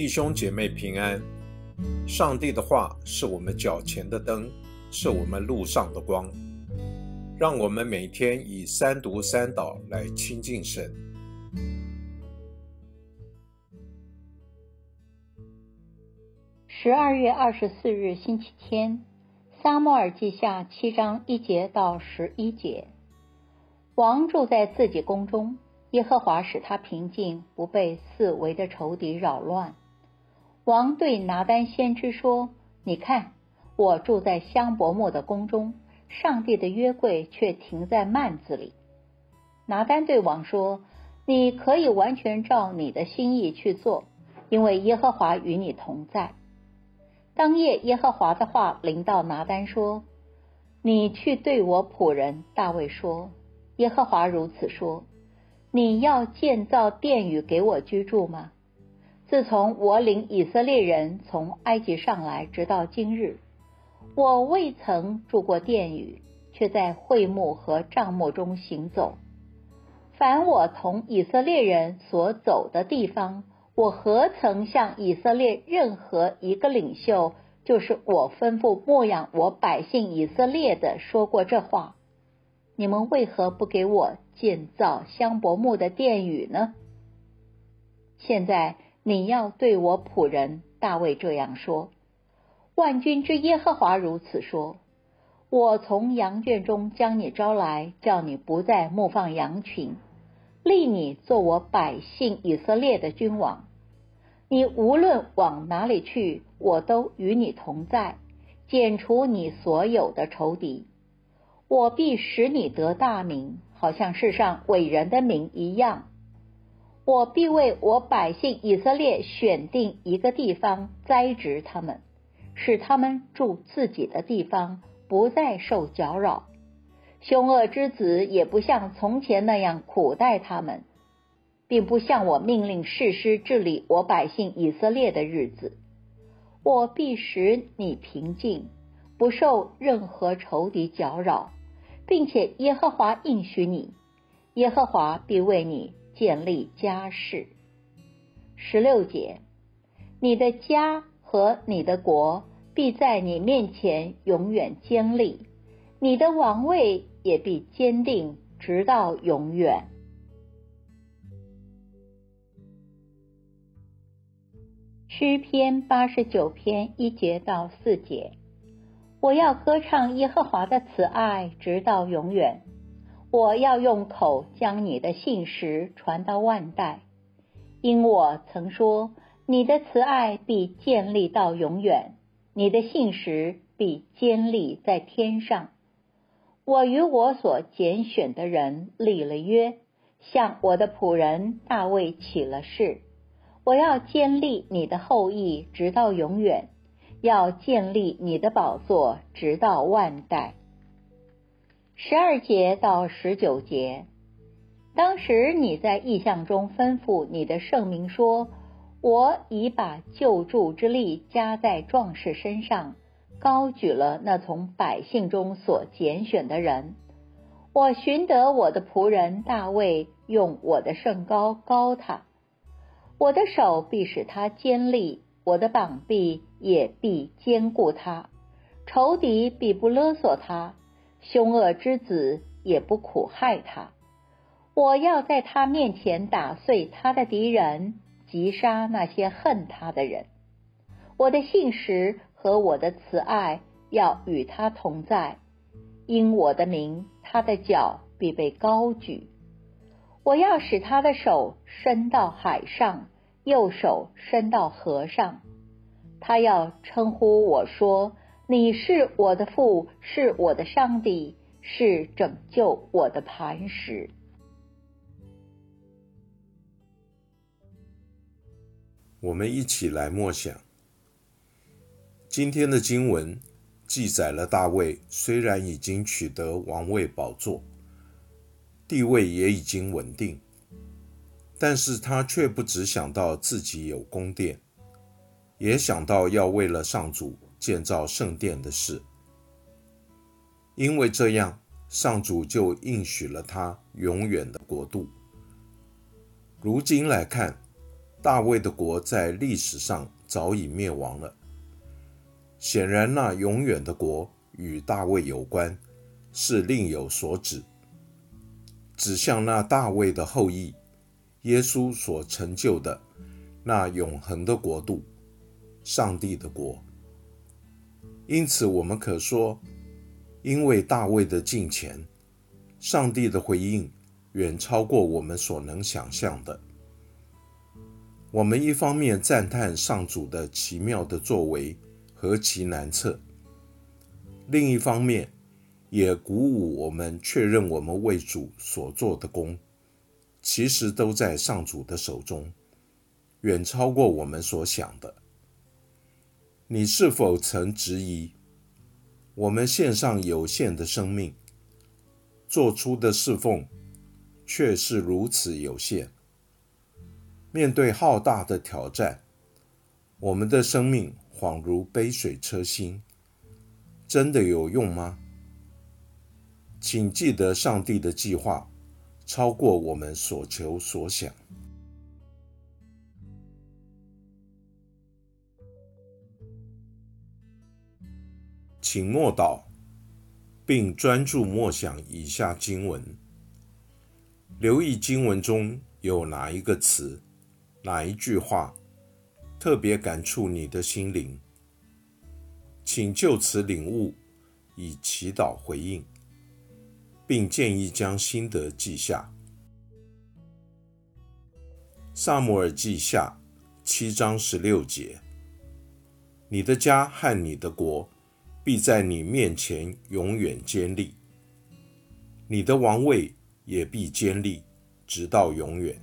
弟兄姐妹平安。上帝的话是我们脚前的灯，是我们路上的光。让我们每天以三读三祷来亲近神。十二月二十四日星期天，撒母耳记下七章一节到十一节。王住在自己宫中，耶和华使他平静，不被四围的仇敌扰乱。王对拿丹先知说：“你看，我住在香柏木的宫中，上帝的约柜却停在幔子里。”拿丹对王说：“你可以完全照你的心意去做，因为耶和华与你同在。”当夜，耶和华的话临到拿丹说：“你去对我仆人大卫说，耶和华如此说：你要建造殿宇给我居住吗？”自从我领以色列人从埃及上来，直到今日，我未曾住过殿宇，却在会幕和帐幕中行走。凡我同以色列人所走的地方，我何曾向以色列任何一个领袖，就是我吩咐牧养我百姓以色列的，说过这话？你们为何不给我建造香柏木的殿宇呢？现在。你要对我仆人大卫这样说：万军之耶和华如此说：我从羊圈中将你招来，叫你不再牧放羊群，立你做我百姓以色列的君王。你无论往哪里去，我都与你同在，剪除你所有的仇敌。我必使你得大名，好像世上伟人的名一样。我必为我百姓以色列选定一个地方栽植他们，使他们住自己的地方，不再受搅扰。凶恶之子也不像从前那样苦待他们，并不像我命令士师治理我百姓以色列的日子。我必使你平静，不受任何仇敌搅扰，并且耶和华应许你，耶和华必为你。建立家室。十六节，你的家和你的国必在你面前永远坚立，你的王位也必坚定直到永远。诗篇八十九篇一节到四节，我要歌唱耶和华的慈爱直到永远。我要用口将你的信实传到万代，因我曾说你的慈爱必建立到永远，你的信实必坚立在天上。我与我所拣选的人立了约，向我的仆人大卫起了誓，我要建立你的后裔直到永远，要建立你的宝座直到万代。十二节到十九节，当时你在意象中吩咐你的圣明说：“我已把救助之力加在壮士身上，高举了那从百姓中所拣选的人。我寻得我的仆人大卫，用我的圣高高他。我的手必使他坚立，我的膀臂也必坚固他，仇敌必不勒索他。”凶恶之子也不苦害他，我要在他面前打碎他的敌人，击杀那些恨他的人。我的信实和我的慈爱要与他同在，因我的名，他的脚必被高举。我要使他的手伸到海上，右手伸到河上。他要称呼我说。你是我的父，是我的上帝，是拯救我的磐石。我们一起来默想今天的经文，记载了大卫虽然已经取得王位宝座，地位也已经稳定，但是他却不只想到自己有宫殿，也想到要为了上主。建造圣殿的事，因为这样，上主就应许了他永远的国度。如今来看，大卫的国在历史上早已灭亡了。显然，那永远的国与大卫有关，是另有所指，指向那大卫的后裔耶稣所成就的那永恒的国度——上帝的国。因此，我们可说，因为大卫的敬虔，上帝的回应远超过我们所能想象的。我们一方面赞叹上主的奇妙的作为。何其难测！另一方面，也鼓舞我们确认我们为主所做的功，其实都在上主的手中，远超过我们所想的。你是否曾质疑，我们献上有限的生命，做出的侍奉却是如此有限？面对浩大的挑战，我们的生命。恍如杯水车薪，真的有用吗？请记得，上帝的计划超过我们所求所想。请默祷，并专注默想以下经文，留意经文中有哪一个词、哪一句话。特别感触你的心灵，请就此领悟，以祈祷回应，并建议将心得记下。萨姆尔记下七章十六节：你的家和你的国必在你面前永远坚立，你的王位也必坚立，直到永远。